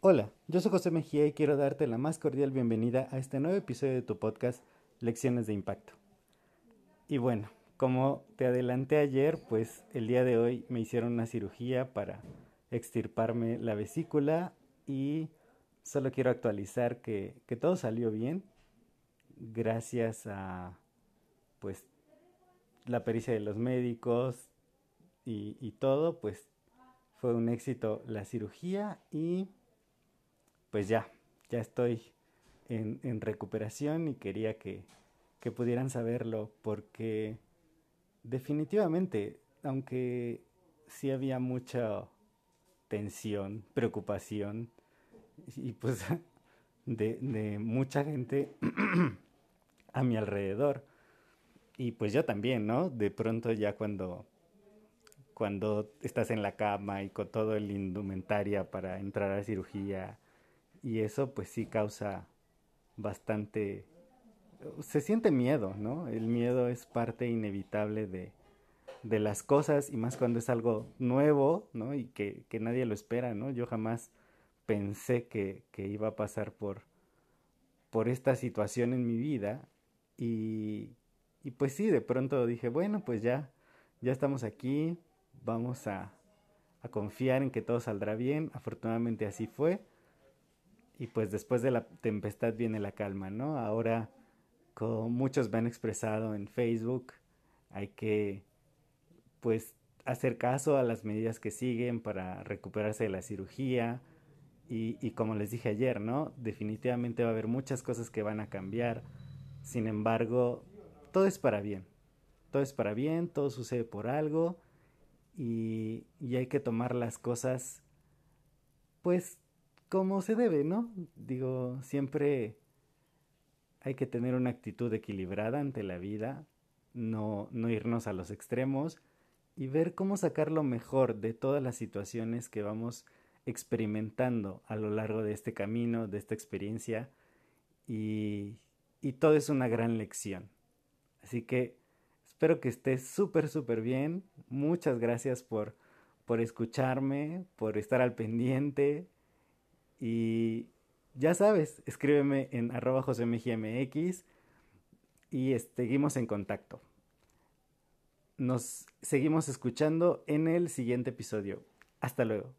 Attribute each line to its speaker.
Speaker 1: Hola, yo soy José Mejía y quiero darte la más cordial bienvenida a este nuevo episodio de tu podcast Lecciones de Impacto. Y bueno, como te adelanté ayer, pues el día de hoy me hicieron una cirugía para extirparme la vesícula y solo quiero actualizar que, todo salió bien gracias a pues la pericia de los médicos y, todo, pues fue un éxito la cirugía y pues ya, ya estoy en, en recuperación y quería que, que pudieran saberlo porque definitivamente, aunque sí había mucha tensión, preocupación y pues de, de mucha gente a mi alrededor. Y pues yo también, ¿no? De pronto ya cuando cuando estás en la cama y con todo el indumentaria para entrar a la cirugía y eso pues sí causa bastante se siente miedo, ¿no? El miedo es parte inevitable de, de las cosas y más cuando es algo nuevo, ¿no? Y que, que nadie lo espera, ¿no? Yo jamás pensé que, que, iba a pasar por, por esta situación en mi vida y, y pues sí, de pronto dije, bueno, pues ya, ya estamos aquí, vamos a, confiar en que todo saldrá bien, afortunadamente así fue. Y pues después de la tempestad viene la calma, ¿no? Ahora, como muchos me han expresado en Facebook, hay que pues hacer caso a las medidas que siguen para recuperarse de la cirugía. Y, y como les dije ayer, ¿no? Definitivamente va a haber muchas cosas que van a cambiar, sin embargo, todo es para bien, todo es para bien, todo sucede por algo y, y hay que tomar las cosas pues como se debe, ¿no? Digo, siempre hay que tener una actitud equilibrada ante la vida, no, no irnos a los extremos y ver cómo sacar lo mejor de todas las situaciones que vamos experimentando a lo largo de este camino, de esta experiencia y, y todo es una gran lección. Así que espero que estés súper, súper bien. Muchas gracias por, por escucharme, por estar al pendiente, y ya sabes, escríbeme en arroba josemgmx y seguimos en contacto. Nos seguimos escuchando en el siguiente episodio. Hasta luego.